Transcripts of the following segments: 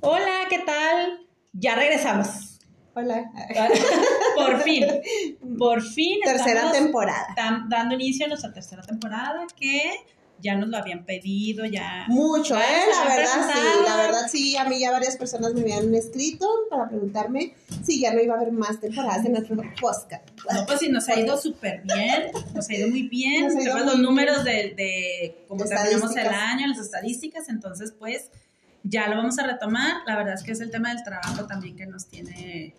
Hola, ¿qué tal? Ya regresamos. Hola. por fin, por fin. Tercera temporada. Dando inicio a nuestra tercera temporada que ya nos lo habían pedido, ya. Mucho, ¿eh? La verdad, sí, la verdad, sí. A mí ya varias personas me habían escrito para preguntarme si ya no iba a haber más temporadas en nuestro podcast. No, pues sí, nos ha ido súper bien, nos ha ido muy bien. Nos los números de, de cómo terminamos el año, las estadísticas, entonces, pues ya lo vamos a retomar. La verdad es que es el tema del trabajo también que nos tiene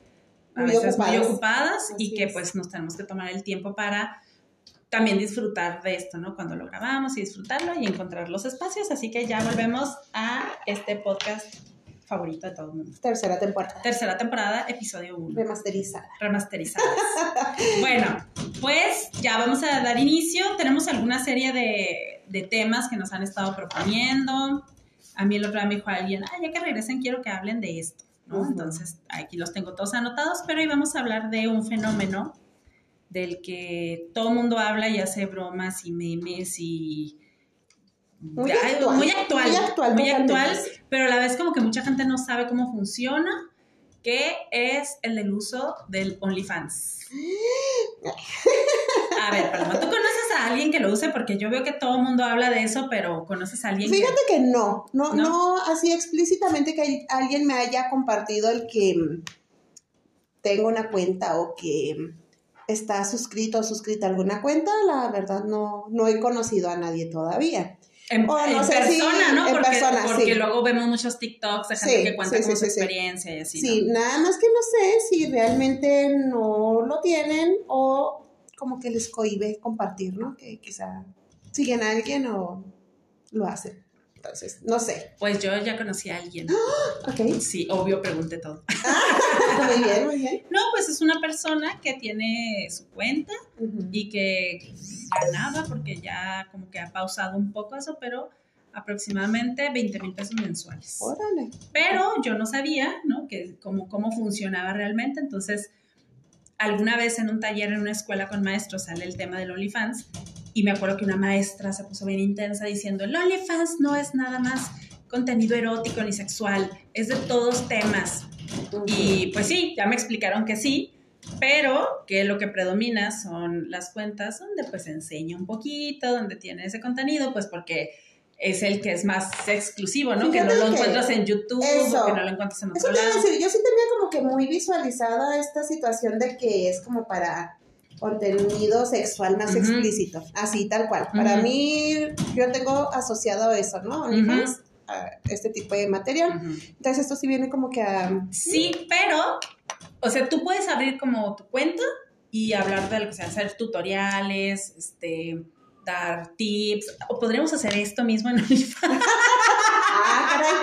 a veces muy ocupadas y que pues nos tenemos que tomar el tiempo para también disfrutar de esto, ¿no? Cuando lo grabamos y disfrutarlo y encontrar los espacios. Así que ya volvemos a este podcast favorito de todo el mundo. Tercera temporada. Tercera temporada, episodio 1. Remasterizada. Remasterizada. bueno, pues ya vamos a dar inicio. Tenemos alguna serie de, de temas que nos han estado proponiendo a mí el otro día me dijo alguien, ah, ya que regresen quiero que hablen de esto, ¿no? Entonces, aquí los tengo todos anotados, pero hoy vamos a hablar de un fenómeno del que todo el mundo habla y hace bromas y memes y... Muy, actual, muy actual, muy actual, muy actual, pero a la vez como que mucha gente no sabe cómo funciona, que es el del uso del OnlyFans. A ver, Paloma, ¿tú conoces a alguien que lo use? Porque yo veo que todo el mundo habla de eso, pero ¿conoces a alguien Fíjate que, no, no, no, así explícitamente que alguien me haya compartido el que tengo una cuenta o que está suscrito o suscrita a alguna cuenta, la verdad no, no he conocido a nadie todavía. En, persona, ¿no? porque, persona, porque luego vemos muchos TikToks de gente que cuenta con su experiencia y así. Sí, nada más que no sé si realmente no lo tienen o como que les cohibe compartir, ¿no? Que quizá siguen a alguien o lo hacen. Entonces, no sé. Pues yo ya conocí a alguien. Ok. Sí, obvio, pregunté todo. Ah, muy bien, muy bien. No, pues es una persona que tiene su cuenta y que ganaba, porque ya como que ha pausado un poco eso, pero aproximadamente 20 mil pesos mensuales. Órale. Pero yo no sabía, ¿no? Que cómo, cómo funcionaba realmente, entonces alguna vez en un taller en una escuela con maestros sale el tema del OnlyFans y me acuerdo que una maestra se puso bien intensa diciendo, el OnlyFans no es nada más contenido erótico ni sexual, es de todos temas. Y pues sí, ya me explicaron que sí, pero que lo que predomina son las cuentas donde pues enseña un poquito, donde tiene ese contenido, pues porque es el que es más exclusivo, ¿no? que no lo encuentras en YouTube o que no lo encuentras en otro lado. Decir, yo sí tenía como que muy visualizada esta situación de que es como para contenido sexual más explícito, así tal cual. Para mí, yo tengo asociado eso, ¿no? a este tipo de material. Entonces esto sí viene como que a... Sí, pero, o sea, tú puedes abrir como tu cuenta y hablar de lo que sea, hacer tutoriales, este dar tips, o podríamos hacer esto mismo en OnlyFans. ah, caray.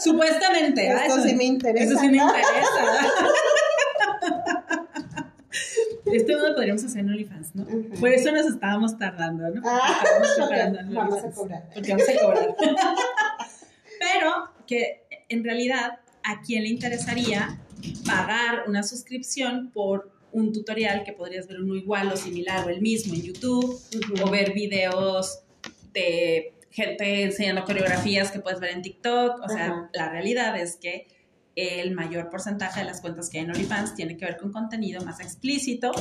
Supuestamente. Esto sí me interesa. Eso sí me interesa. Este modo podríamos hacer en OnlyFans, ¿no? Por eso nos estábamos tardando, ¿no? Ah, vamos a cobrar. Porque vamos a cobrar. Pero que en realidad, ¿a quién le interesaría pagar una suscripción por un tutorial que podrías ver uno igual o similar o el mismo en YouTube o ver videos de gente enseñando coreografías que puedes ver en TikTok. O sea, la realidad es que el mayor porcentaje de las cuentas que hay en OnlyFans tiene que ver con contenido más explícito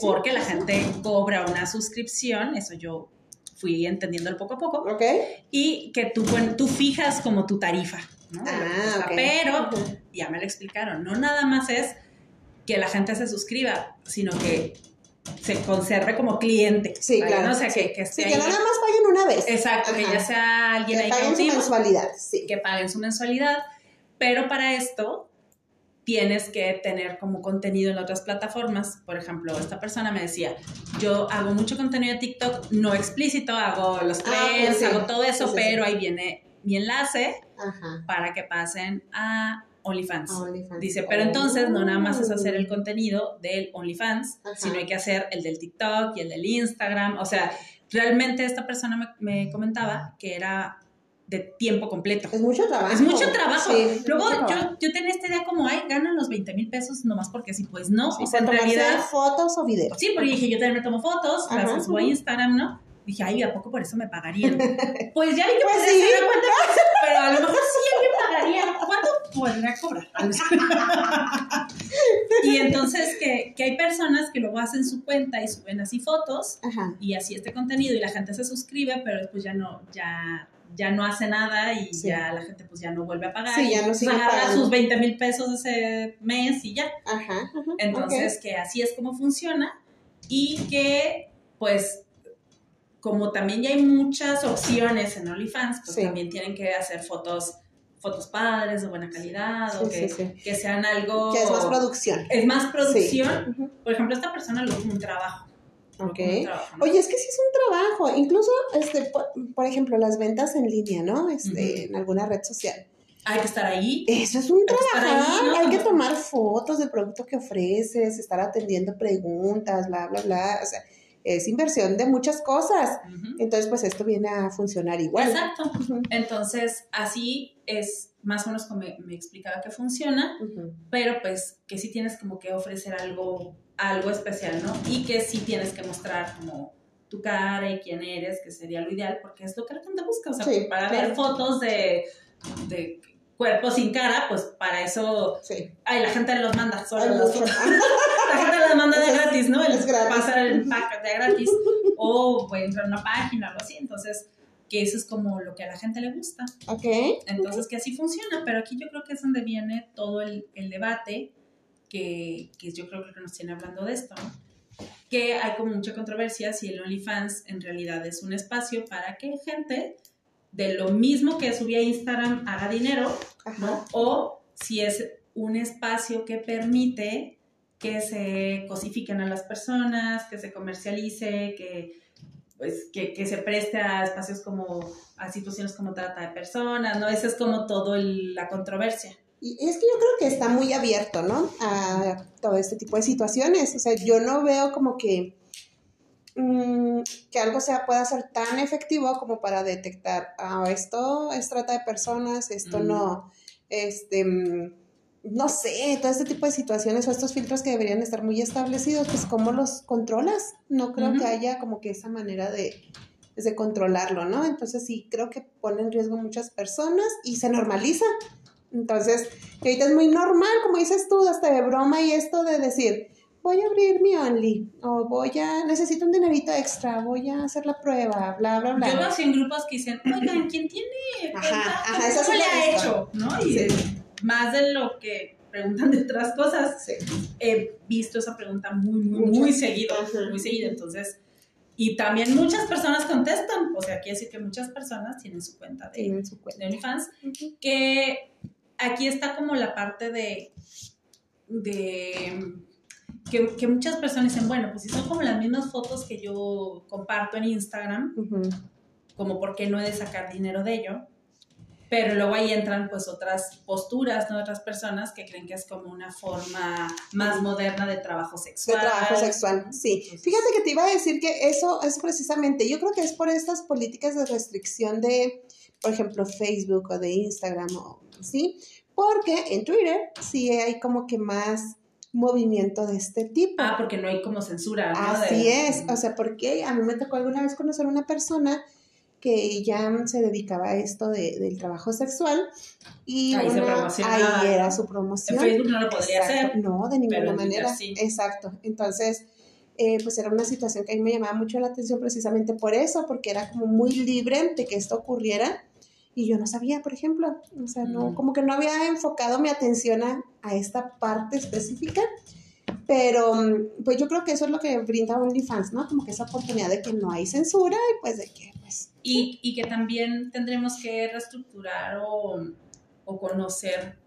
porque la gente cobra una suscripción, eso yo fui entendiéndolo poco a poco, y que tú, tú fijas como tu tarifa. Ah, Pero, ya me lo explicaron, no nada más es que la gente se suscriba, sino que se conserve como cliente. Sí, claro. O sea, que, que, sí, que nada más paguen una vez. Exacto, que ya sea alguien que paguen su mensualidad, sí. Que paguen su mensualidad, pero para esto tienes que tener como contenido en otras plataformas. Por ejemplo, esta persona me decía, yo hago mucho contenido de TikTok, no explícito, hago los ah, trends, hago todo eso, pero ahí viene mi enlace para que pasen a OnlyFans. Dice, pero entonces no nada más es hacer el contenido del OnlyFans, sino hay que hacer el del TikTok y el del Instagram. O sea, realmente esta persona me, comentaba que era de tiempo completo. Es mucho trabajo. Es mucho trabajo. Luego Yo, yo tenía esta idea como, ay, ganan los 20 mil pesos nomás porque sí, pues no. o sea, en realidad... fotos o videos. Sí, porque dije, yo también me tomo fotos, las subo a Instagram, ¿no? Dije, ay, ¿a poco por eso me pagarían? pues ya vi que pues sí. pero a lo mejor sí alguien pagaría poner a cobrar. y entonces que, que, hay personas que luego hacen su cuenta y suben así fotos y así este contenido y la gente se suscribe, pero después ya no, ya ya no hace nada y ya la gente pues ya no vuelve a pagar. Sí, ya no sigue agarra sus 20 mil pesos ese mes y ya. Ajá. Entonces, que así es como funciona y que pues como también ya hay muchas opciones en OnlyFans, pues también tienen que hacer fotos fotos padres de buena calidad o que, que, sean algo... Que es más producción. Es más producción. Por ejemplo, esta persona lo hace un trabajo. Ok. Oye, es que sí es un trabajo. Incluso, este, por, ejemplo, las ventas en línea, ¿no? Este, En alguna red social. Hay que estar ahí. Eso es un trabajo. Hay que tomar fotos del producto que ofreces, estar atendiendo preguntas, bla, bla, bla. O sea, es inversión de muchas cosas. Entonces, pues esto viene a funcionar igual. Exacto. Entonces, así es más o menos como me, explicaba que funciona, pero pues que sí tienes como que ofrecer algo, algo especial, ¿no? Y que sí tienes que mostrar como tu cara y quién eres, que sería lo ideal, porque es lo que la gente busca. O sea, para ver fotos de, de cuerpo sin cara, pues para eso. Sí. Ay, la gente los manda solo fotos. la gente los manda de gratis, ¿no? El pasar el pack de gratis. O puede entrar a una página o algo así. Entonces, que eso es como lo que a la gente le gusta. Ok. Entonces, que así funciona. Pero aquí yo creo que es donde viene todo el, el debate que, que, yo creo que nos tiene hablando de esto, Que hay como mucha controversia si el OnlyFans en realidad es un espacio para que gente de lo mismo que subía a Instagram haga dinero, ¿no? O si es un espacio que permite que se cosifiquen a las personas, que se comercialice, que, pues, que, se preste a espacios como, a situaciones como trata de personas, ¿no? Esa es como todo la controversia. Y es que yo creo que está muy abierto, ¿no? A todo este tipo de situaciones. O sea, yo no veo como que Mm, que algo sea, pueda ser tan efectivo como para detectar, ah, esto es trata de personas, esto no, este, mm, no sé, todo este tipo de situaciones o estos filtros que deberían estar muy establecidos, pues ¿cómo los controlas? No creo que haya como que esa manera de, de controlarlo, ¿no? Entonces sí, creo que pone en riesgo muchas personas y se normaliza. Entonces, que ahorita es muy normal, como dices tú, hasta de broma y esto de decir, voy a abrir mi Only, o voy a, necesito un dinerito extra, voy a hacer la prueba, bla, bla, bla. Yo veo así en grupos que dicen, oigan, ¿quién tiene ajá, ajá, eso le ha hecho? ¿no? Y más de lo que preguntan de otras cosas, sí. he visto esa pregunta muy, muy, muy seguido, muy seguido, entonces... Y también muchas personas contestan, o sea, quiere decir que muchas personas tienen su cuenta de, su cuenta. de OnlyFans, que aquí está como la parte de, de que, muchas personas dicen, bueno, pues si son como las mismas fotos que yo comparto en Instagram, como por qué no he de sacar dinero de ello. Pero luego ahí entran pues otras posturas, ¿no? Otras personas que creen que es como una forma más moderna de trabajo sexual. De trabajo sexual, sí. Fíjate que te iba a decir que eso es precisamente, yo creo que es por estas políticas de restricción de, por ejemplo, Facebook o de Instagram, o, ¿sí? Porque en Twitter sí hay como que más movimiento de este tipo. Ah, porque no hay como censura. ¿no? Así es, o sea, porque a mí me tocó alguna vez conocer a una persona que ya se dedicaba a esto de, del trabajo sexual y ahí, ahí era su promoción. En Facebook no lo podría hacer. No, de ninguna manera. Exacto. Entonces, eh, pues era una situación que a mí me llamaba mucho la atención precisamente por eso, porque era como muy libre de que esto ocurriera y yo no sabía, por ejemplo, o sea, no, como que no había enfocado mi atención a, esta parte específica, pero mm, pues yo creo que eso es lo que brinda OnlyFans, ¿no? Como que esa oportunidad de que no hay censura y pues de que, pues... Y, y que también tendremos que reestructurar o, o conocer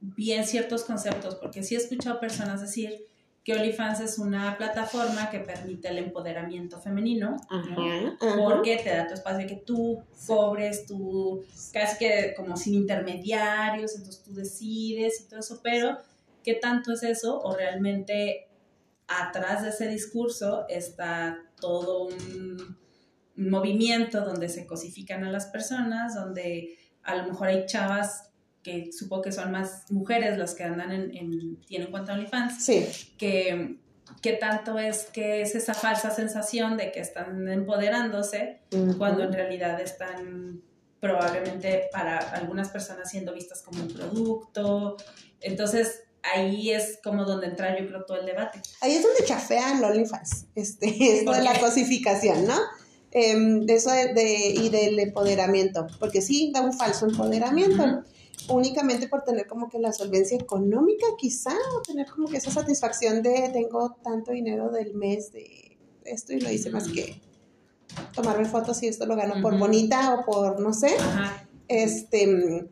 bien ciertos conceptos, porque sí he escuchado personas decir, que OnlyFans es una plataforma que permite el empoderamiento femenino, porque te da tu espacio que tú cobres, tú casi que como sin intermediarios, entonces tú decides y todo eso, pero ¿qué tanto es eso? O realmente atrás de ese discurso está todo un movimiento donde se cosifican a las personas, donde a lo mejor hay chavas que supongo que son más mujeres las que andan en, en tienen cuenta OnlyFans, sí. que, que tanto es que es esa falsa sensación de que están empoderándose cuando en realidad están probablemente para algunas personas siendo vistas como un producto. Entonces, ahí es como donde entra yo creo todo el debate. Ahí es donde chafean los OnlyFans, este, esto de la cosificación, ¿no? Em, de eso de, y del empoderamiento, porque sí, da un falso empoderamiento. Únicamente por tener como que la solvencia económica, quizá, o tener como que esa satisfacción de tengo tanto dinero del mes de esto y lo hice más que tomarme fotos y esto lo gano por bonita o por no sé. Este,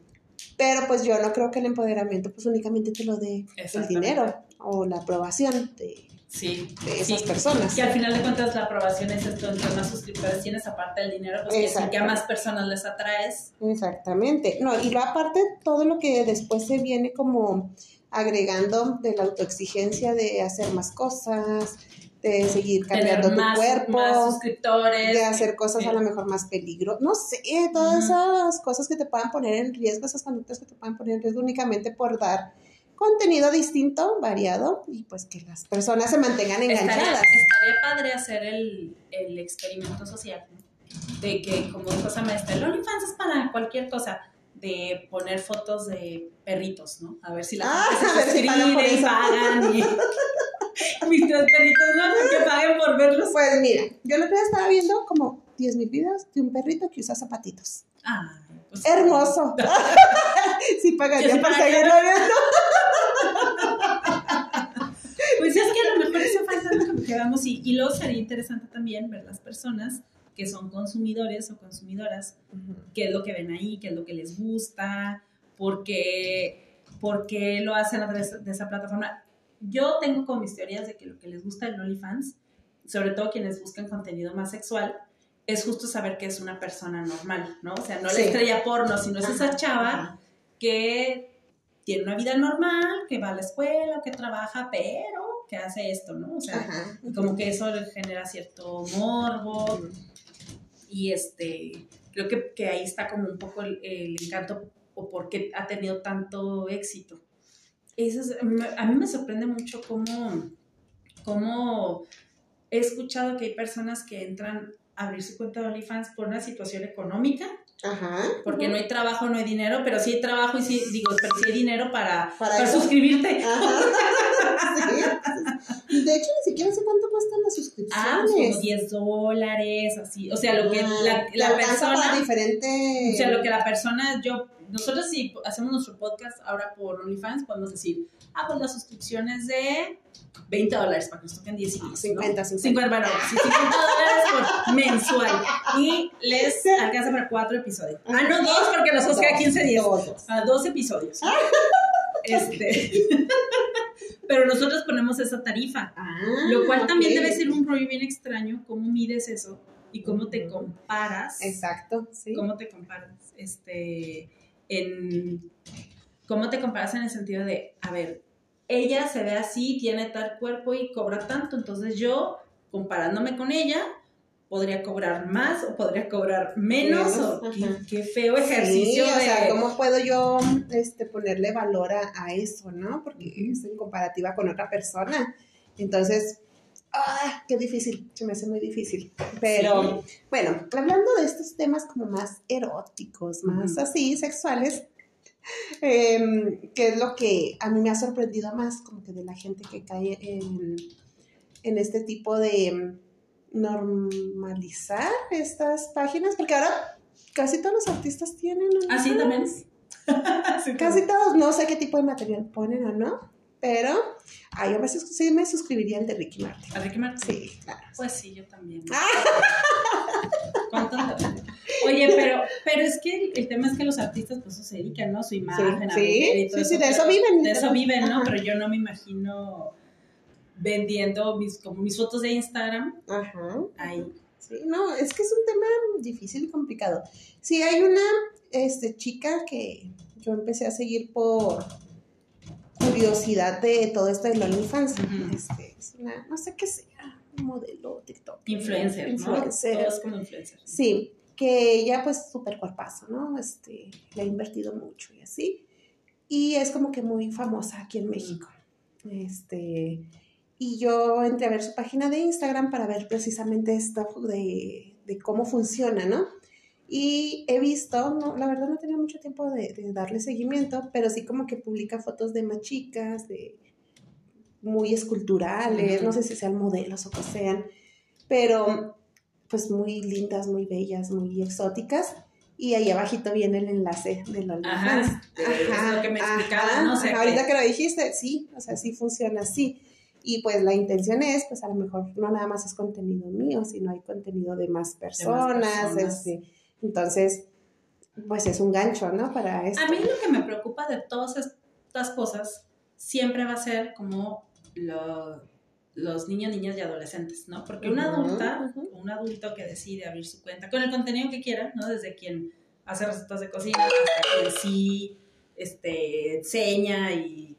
pero pues yo no creo que el empoderamiento pues únicamente te lo dé el dinero o la aprobación de, sí, de esas personas. Que al final de cuentas la aprobación es esto, entre más suscriptores tienes aparte del dinero, pues que, a más personas les atraes. Exactamente. No, y lo aparte todo lo que después se viene como agregando de la autoexigencia de hacer más cosas, de seguir cambiando tu cuerpo, suscriptores, de hacer cosas a lo mejor más peligro, no sé, todas esas cosas que te puedan poner en riesgo, esas conductas que te puedan poner en riesgo únicamente por dar contenido distinto, variado y pues que las personas se mantengan enganchadas. Estaría, padre hacer el, el experimento social, de que como cosa maestra, el OnlyFans es para cualquier cosa de poner fotos de perritos, ¿no? A ver si la ah, gente se suscribe y pagan y mis tres perritos no que paguen por verlos. Pues mira, yo lo que estaba viendo como 10 mil videos de un perrito que usa zapatitos. Ah, pues, Hermoso. sí pagaría por seguirlo viendo. pues es que a lo mejor eso falta lo que quedamos y, y luego sería interesante también ver las personas que son consumidores o consumidoras, qué es lo que ven ahí, qué es lo que les gusta, por qué, por qué lo hacen a través de esa plataforma. Yo tengo como mis teorías de que lo que les gusta el OnlyFans, sobre todo quienes buscan contenido más sexual, es justo saber que es una persona normal, ¿no? O sea, no la estrella porno, sino es esa chava que tiene una vida normal, que va a la escuela, que trabaja, pero que hace esto, ¿no? O sea, como que eso genera cierto morbo. Y este, creo que, que, ahí está como un poco el, el encanto o por qué ha tenido tanto éxito eso a mí me sorprende mucho cómo, cómo he escuchado que hay personas que entran a abrir su cuenta de OnlyFans por una situación económica. Ajá. Porque no hay trabajo, no hay dinero, pero sí hay trabajo y sí, digo, pero sí hay dinero para, para, suscribirte. Ajá. De hecho, ni siquiera sé cuánto cuestan las suscripciones. Ah, pues como 10 dólares, así. O sea, lo que ah, la, la persona. Diferente... O sea, lo que la persona, yo nosotros si hacemos nuestro podcast ahora por OnlyFans, podemos decir, ah, pues la suscripción es de 20 dólares para que nos toquen 10 y 50, 50. 50, bueno, 50 dólares por mensual. Y les alcanza para 4 episodios. Ah, no, dos, porque nosotros queda 15 días. Para 2 episodios. Este. Pero nosotros ponemos esa tarifa. Ah, lo cual también debe ser un rollo bien extraño. ¿Cómo mides eso? Y cómo te comparas. Exacto, sí. ¿Cómo te comparas? Este en cómo te comparas en el sentido de, a ver, ella se ve así, tiene tal cuerpo y cobra tanto, entonces yo, comparándome con ella, podría cobrar más o podría cobrar menos, o qué, feo ejercicio. Sí, o sea, ¿cómo puedo yo este, ponerle valor a, eso, no? Porque es en comparativa con otra persona. Entonces, ¡ah! Qué difícil, se me hace muy difícil. Pero bueno, hablando de estos temas como más eróticos, más así, sexuales, em, que es lo que a mí me ha sorprendido más, como que de la gente que cae en, en este tipo de normalizar estas páginas, porque ahora casi todos los artistas tienen. ¿Ah, sí, también? casi todos, no sé qué tipo de material ponen o no, pero ay, a veces sí me suscribiría al de Ricky Martin. ¿A Ricky Martin? Sí, claro. Pues sí, yo también. ¿Cuánto? Oye, pero, pero es que el, tema es que los artistas pues se dedican, ¿no? Su imagen, sí, sí, sí, de eso viven. De eso viven, ¿no? Pero yo no me imagino vendiendo mis, como mis fotos de Instagram. Ajá. Ahí. Sí, no, es que es un tema difícil y complicado. Sí, hay una este, chica que yo empecé a seguir por curiosidad de todo esto de OnlyFans. este, es una, no sé qué sea, modelo TikTok. Influencer, influencer. ¿no? como influencer. Sí, que ella pues súper cuerpazo, ¿no? Este, le ha invertido mucho y así. Y es como que muy famosa aquí en México. Este, y yo entré a ver su página de Instagram para ver precisamente esto de, de cómo funciona, ¿no? Y he visto, no, la verdad no tenía mucho tiempo de, de darle seguimiento, pero sí como que publica fotos de más chicas, de muy esculturales, no sé si sean modelos o que sean, pero pues muy lindas, muy bellas, muy exóticas. Y ahí abajito viene el enlace de los Ajá, es lo que me explicaba, ¿no? sé ahorita que lo dijiste, sí, o sea, sí funciona así. Y pues la intención es, pues a lo mejor no nada más es contenido mío, sino hay contenido de más personas, Este, entonces, pues es un gancho, ¿no? Para esto. A mí lo que me preocupa de todas estas cosas siempre va a ser como lo, los niños, niñas y adolescentes, ¿no? Porque una adulta, un adulto que decide abrir su cuenta con el contenido que quiera, ¿no? Desde quien hace recetas de cocina hasta quien sí este, enseña y,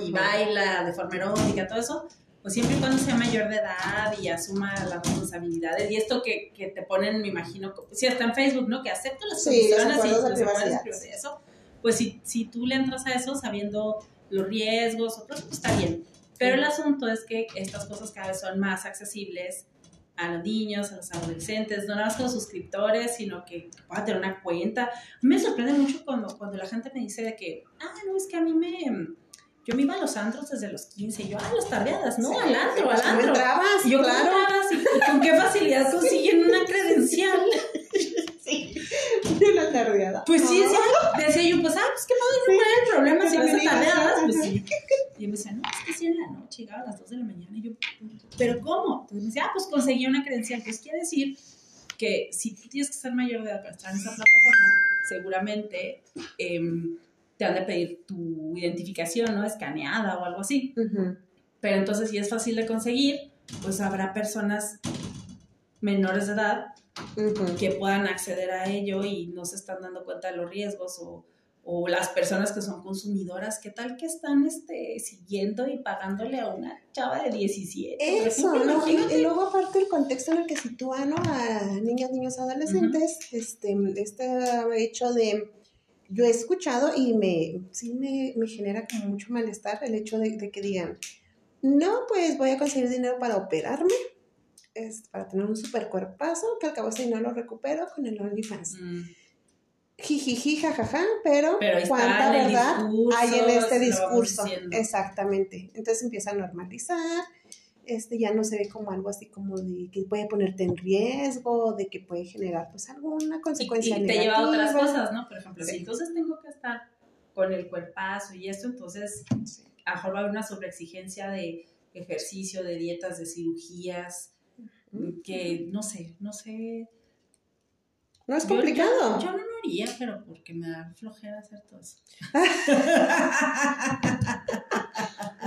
y baila de forma erótica, todo eso, pues siempre y cuando sea mayor de edad y asuma las responsabilidades. Y esto que, que te ponen, me imagino, si está en Facebook, ¿no? Que acepto las condiciones y los de eso, pues si, si tú le entras a eso sabiendo los riesgos, pues está bien. Pero el asunto es que estas cosas cada vez son más accesibles a los niños, a los adolescentes, no nada más los suscriptores, sino que puedan tener una cuenta. Me sorprende mucho cuando, cuando la gente me dice de que, ah, no, es que a mí me... Yo me iba a los antros desde los 15, y yo, ah, los tardeadas, ¿no? al antro, al antro. Entrabas, y yo, claro. y, con qué facilidad consiguen una credencial? sí, una tardeada. Pues sí, decía, yo, pues, ah, pues qué padre, no hay problema si vas a tardeadas, pues sí. Y me decía, no, es que sí en la noche, llegaba a las 2 de la mañana. Y yo, ¿pero cómo? Entonces me decía, ah, pues conseguí una credencial. Pues quiere decir que si tú tienes que ser mayor de edad para estar en esa plataforma, seguramente em, te han de pedir tu identificación, ¿no? Escaneada o algo así. Pero entonces, si es fácil de conseguir, pues habrá personas menores de edad que puedan acceder a ello y no se están dando cuenta de los riesgos o o las personas que son consumidoras, ¿qué tal que están este, siguiendo y pagándole a una chava de 17? Eso, ¿no? Y, luego aparte el contexto en el que sitúa, ¿no? A niñas, niños, adolescentes, este, este hecho de, yo he escuchado y me, sí me, genera como mucho malestar el hecho de, que digan, no, pues voy a conseguir dinero para operarme, es para tener un super cuerpazo, que al cabo si no lo recupero con el OnlyFans. Mm jijiji, jajaja, pero, cuánta verdad hay en este discurso. Exactamente. Entonces empieza a normalizar, este ya no se ve como algo así como de que puede ponerte en riesgo, de que puede generar pues alguna consecuencia y, y te lleva a otras cosas, ¿no? Por ejemplo, si entonces tengo que estar con el cuerpazo y esto, entonces a lo mejor va a haber una sobreexigencia de ejercicio, de dietas, de cirugías, que no sé, no sé no es complicado. Yo, no lo haría, pero porque me da flojera hacer todo eso.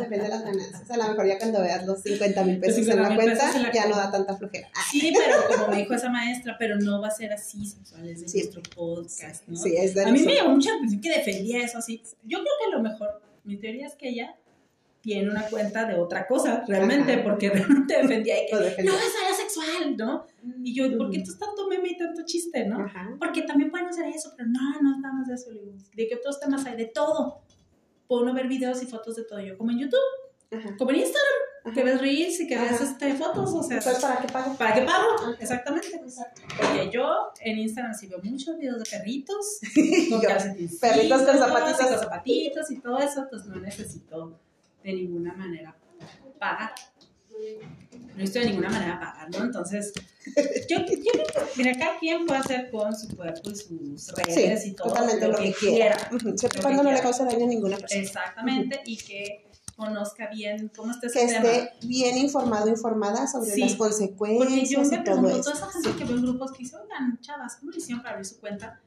Depende de las ganancias. A lo mejor ya cuando veas los 50 mil pesos en la cuenta, ya no da tanta flojera. Sí, pero como me dijo esa maestra, pero no va a ser así sexuales de nuestro podcast, ¿no? Sí, es de A mí me llamó mucha atención que defendía eso así. Yo creo que a lo mejor, mi teoría es que ella tiene una cuenta de otra cosa, realmente, porque realmente defendía y que no, es área sexual, ¿no? Y yo, ¿por qué tú tanto meme y tanto chiste, no? Porque también pueden hacer eso, pero no, no más de eso. ¿De qué otros temas hay? De todo. Puedo no ver videos y fotos de todo. Yo, como en YouTube, como en Instagram, que ves reels y que ves este, fotos, o sea. ¿para qué pago? ¿Para qué pago? Exactamente. Porque yo en Instagram sí veo muchos videos de perritos, con perritos con zapatitos. con zapatitos y todo eso, pues no necesito de ninguna manera pagar. No estoy de ninguna manera pagar, ¿no? Entonces, yo, yo creo que, mira, cada quien puede hacer con su cuerpo y sus redes y todo totalmente lo, que, quiera. Siempre cuando no le cause daño a ninguna persona. Exactamente, y que conozca bien cómo está ese que esté bien informado, informada sobre las consecuencias. Porque yo me pregunto, toda esa gente que ve en grupos que dice, oigan, chavas, ¿cómo hicieron para abrir su cuenta?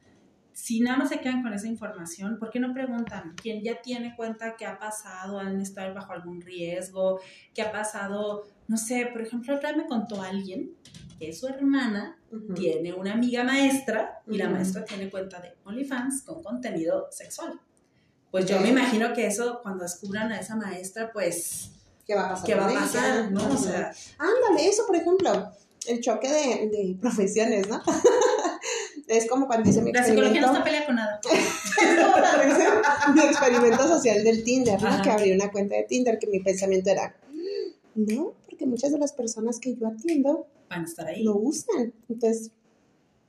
Si nada más se quedan con esa información, ¿por qué no preguntan? ¿Quién ya tiene cuenta que ha pasado, han estado bajo algún riesgo, que ha pasado, no sé, por ejemplo, otra me contó alguien que su hermana tiene una amiga maestra y la maestra tiene cuenta de OnlyFans con contenido sexual. Pues yo me imagino que eso, cuando descubran a esa maestra, pues... ¿Qué va a pasar? ¿Qué va a pasar? ¿no? O sea... Ándale, eso, por ejemplo, el choque de, de profesiones, ¿no? es como cuando dice mi La psicología no está pelea con nada. mi experimento social del Tinder, ¿no? Que abrí una cuenta de Tinder, que mi pensamiento era, no, porque muchas de las personas que yo atiendo van a estar ahí. Lo usan. Entonces,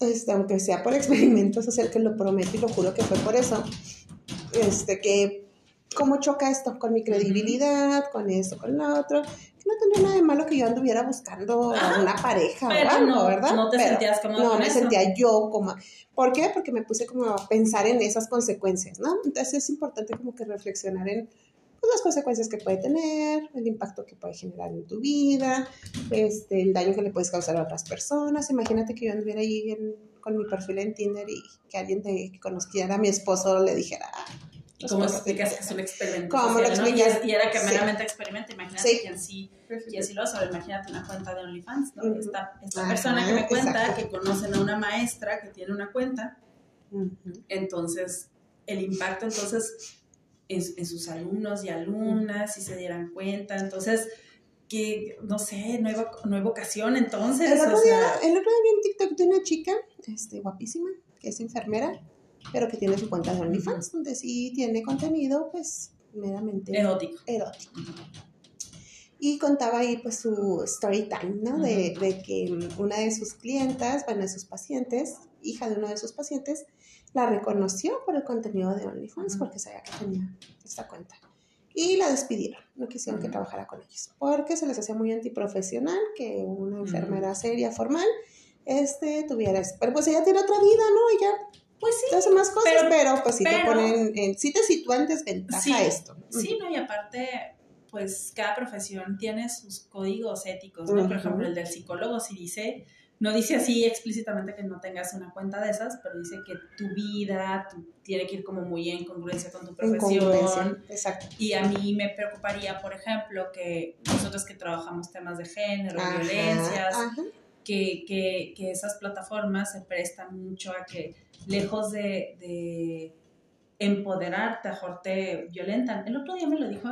este, aunque sea por experimento social, que lo prometo y lo juro que fue por eso, este, que cómo choca esto con mi credibilidad, con esto, con lo otro, que no tendría nada de malo que yo anduviera buscando una pareja o algo, no, ¿verdad? No te sentías como No, me sentía yo como, ¿por qué? Porque me puse como a pensar en esas consecuencias, ¿no? Entonces es importante como que reflexionar en pues, las consecuencias que puede tener, el impacto que puede generar en tu vida, este, el daño que le puedes causar a otras personas. Imagínate que yo anduviera ahí con mi perfil en Tinder y que alguien de, que conociera a mi esposo le dijera... Ah, ¿Cómo explicas que es un experimento? ¿Cómo lo explicas? Y, era que meramente experimento. Imagínate sí. quien sí, quien sí lo sabe. Imagínate una cuenta de OnlyFans, ¿no? Esta, esta persona que me cuenta que conocen a una maestra que tiene una cuenta. Entonces, el impacto, entonces, en, sus alumnos y alumnas, si se dieran cuenta. Entonces, que, no sé, nueva, nueva vocación entonces. El otro, día, el otro día vi un TikTok de una chica, este, guapísima, que es enfermera, pero que tiene su cuenta de OnlyFans, donde sí tiene contenido, pues, meramente erótico. erótico. Y contaba ahí, pues, su story time, ¿no? de, de, que una de sus clientas, bueno, de sus pacientes, hija de uno de sus pacientes, la reconoció por el contenido de OnlyFans porque sabía que tenía esta cuenta. Y la despidieron, no quisieron que trabajara con ellos, porque se les hacía muy antiprofesional que una enfermera seria, formal, este, tuviera... Pero pues ella tiene otra vida, ¿no? Ella pues sí, más cosas, pero, pues sí te ponen, en, sí te sitúan en desventaja esto. Sí, no, y aparte, pues cada profesión tiene sus códigos éticos, ¿no? Por ejemplo, el del psicólogo sí dice no dice así explícitamente que no tengas una cuenta de esas, pero dice que tu vida tiene que ir como muy en congruencia con tu profesión. Exacto. Y a mí me preocuparía, por ejemplo, que nosotros que trabajamos temas de género, violencias, Que, que, que, esas plataformas se prestan mucho a que, lejos de, de empoderarte, mejor te violentan. El otro día me lo dijo,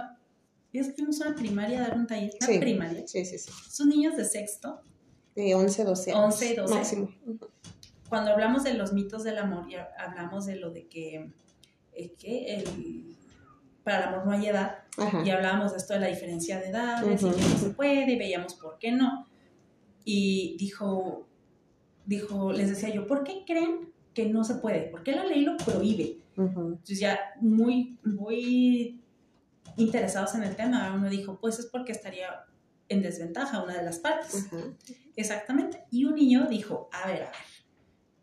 es que fuimos a una primaria a dar un taller, una primaria. Sí, sí, sí. Son niños de sexto de 11, 12 años. 11 y 12. Máximo. Cuando hablamos de los mitos del amor, ya hablamos de lo de que, eh, que el, para el amor no hay edad. Y hablábamos de esto de la diferencia de edades y que no se puede y veíamos por qué no. Y dijo, dijo, les decía yo, ¿por qué creen que no se puede? ¿Por qué la ley lo prohíbe? Entonces ya muy, muy interesados en el tema, uno dijo, pues es porque estaría en desventaja una de las partes. Exactamente. Y un niño dijo, a ver, a ver,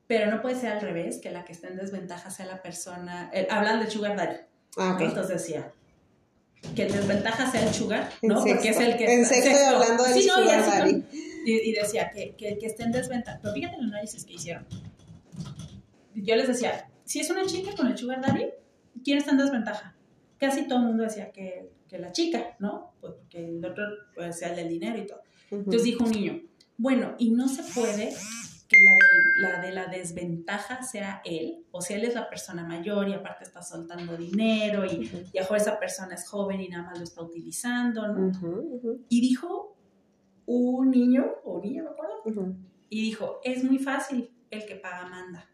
pero no puede ser al revés, que la que está en desventaja sea la persona, hablan de sugar daddy. Ah, Entonces decía, que en desventaja sea el sugar, ¿no? Porque es el que... En sexto, hablando del sugar daddy. Y, decía que, que, que esté en desventaja. Pero fíjate el análisis que hicieron. Yo les decía, si es una chica con el sugar daddy, ¿quién está en desventaja? Casi todo el mundo decía que que la chica, ¿no? Pues porque el otro puede ser el del dinero y todo. Entonces dijo un niño, bueno, y no se puede que la de, la desventaja sea él, o sea, él es la persona mayor y aparte está soltando dinero y, y a esa persona es joven y nada más lo está utilizando, ¿no? Y dijo un niño, o niña, me acuerdo, y dijo, es muy fácil, el que paga manda.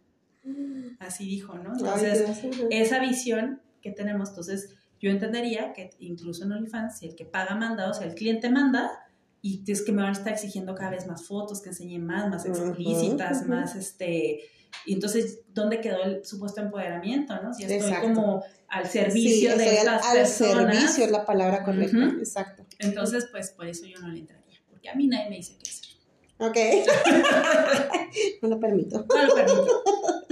Así dijo, ¿no? Entonces, esa visión que tenemos, entonces, yo entendería que incluso en OnlyFans, si el que paga manda, o sea, el cliente manda, y es que me van a estar exigiendo cada vez más fotos, que enseñen más, más explícitas, más este... Y entonces, ¿dónde quedó el supuesto empoderamiento, no? Si estoy como al servicio de estas al, personas. Al servicio es la palabra correcta, exacto. Entonces, pues, por eso yo no le entraría, porque a mí nadie me dice qué hacer. Ok. no lo permito. No lo permito.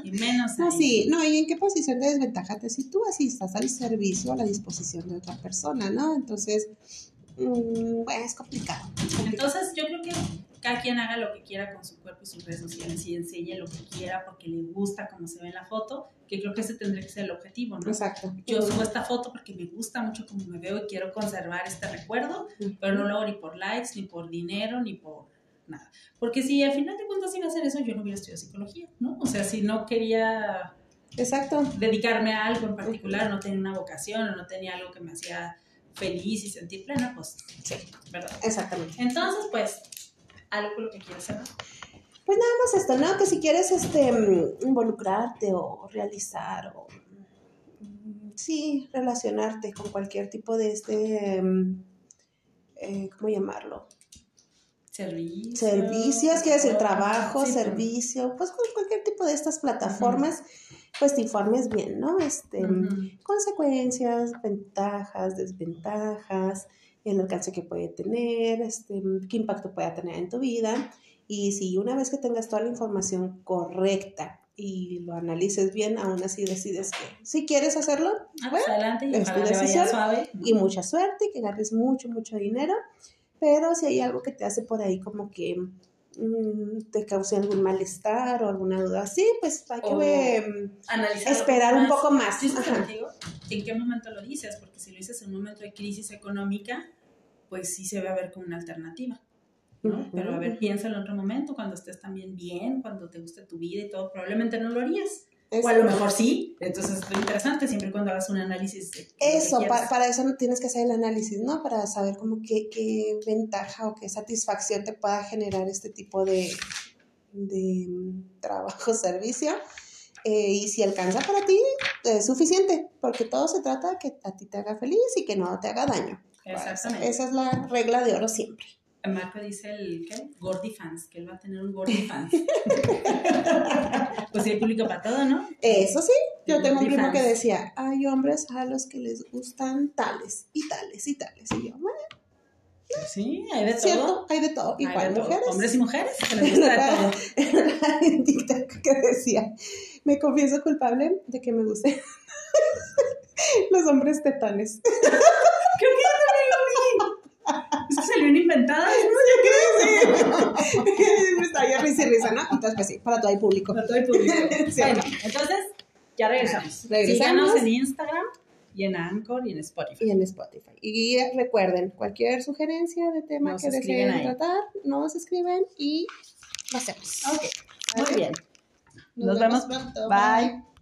Y menos. No, sí, no, ¿y en qué posición de desventaja te sitúas si estás al servicio, a la disposición de otra persona, ¿no? Entonces, mm, bueno, es complicado, Entonces, yo creo que cada quien haga lo que quiera con su cuerpo y sus redes sociales y enseñe lo que quiera porque le gusta como se ve en la foto, que creo que ese tendría que ser el objetivo, ¿no? Exacto. Yo subo esta foto porque me gusta mucho como me veo y quiero conservar este recuerdo, pero no lo hago ni por likes, ni por dinero, ni por nada. Porque si al final de cuentas iba a hacer eso, yo no hubiera estudiado psicología, ¿no? O sea, si no quería Exacto. dedicarme a algo en particular, no tenía una vocación o no tenía algo que me hacía feliz y sentir plena, pues sí, ¿verdad? Exactamente. Entonces, pues, algo lo que quieres hacer. Pues nada más esto, ¿no? Que si quieres este, involucrarte o realizar o, sí, relacionarte con cualquier tipo de este, eh, ¿cómo llamarlo? Servicios. Servicios, quiere decir trabajo, Sí, servicio, pues con cualquier tipo de estas plataformas, pues te informes bien, ¿no? Este, consecuencias, ventajas, desventajas, el alcance que puede tener, este, qué impacto puede tener en tu vida. Y si una vez que tengas toda la información correcta y lo analices bien, aún así decides que si quieres hacerlo, Ah, pues adelante y es tu decisión. suave. y mucha suerte y que ganes mucho, mucho dinero. Pero si hay algo que te hace por ahí como que mm, te cause algún malestar o alguna duda así, pues hay que O- Analizar esperar un poco más. ¿En qué momento lo dices? Porque si lo dices en un momento de crisis económica, pues sí se va a ver como una alternativa. ¿No? Pero a ver, piénsalo en otro momento, cuando estés también bien, cuando te guste tu vida y todo, probablemente no lo harías. O a lo mejor sí, entonces es muy interesante siempre cuando hagas un análisis. Eso, pa- para eso tienes que hacer el análisis, ¿no? Para saber como qué, qué ventaja o qué satisfacción te pueda generar este tipo de, de mm, trabajo, servicio. Eh, y si alcanza para ti, es suficiente, porque todo se trata de que a ti te haga feliz y que no te haga daño. Exactamente. Esa es la regla de oro siempre. Marco dice el, ¿qué? Gordy fans, que él va a tener un Gordy fans. pues sí, hay público para todo, ¿no? Eso sí, yo tengo un primo Fans. que decía, hay hombres a los que les gustan tales y tales y tales. Y yo, bueno, Sí, hay de todo. cierto, hay de todo. Hay Igual de todo. mujeres. Hombres y mujeres, que les gusta todo. en TikTok que decía, me confieso culpable de que me gusten los hombres tetones. Creo que yo también lo vi. Es que salieron inventadas, ¿no? me estaba risa y risa, ¿no? Entonces, pues sí, para todo el público. Para todo el público. Sí. Bueno, entonces, ya regresamos. Regresamos. Síganos en Instagram y en Anchor y en Spotify. Y en Spotify. Y recuerden, cualquier sugerencia de tema Nos que deseen tratar, nos escriben y lo hacemos. Ok, muy bien. Nos Nos vemos vemos. pronto. Bye.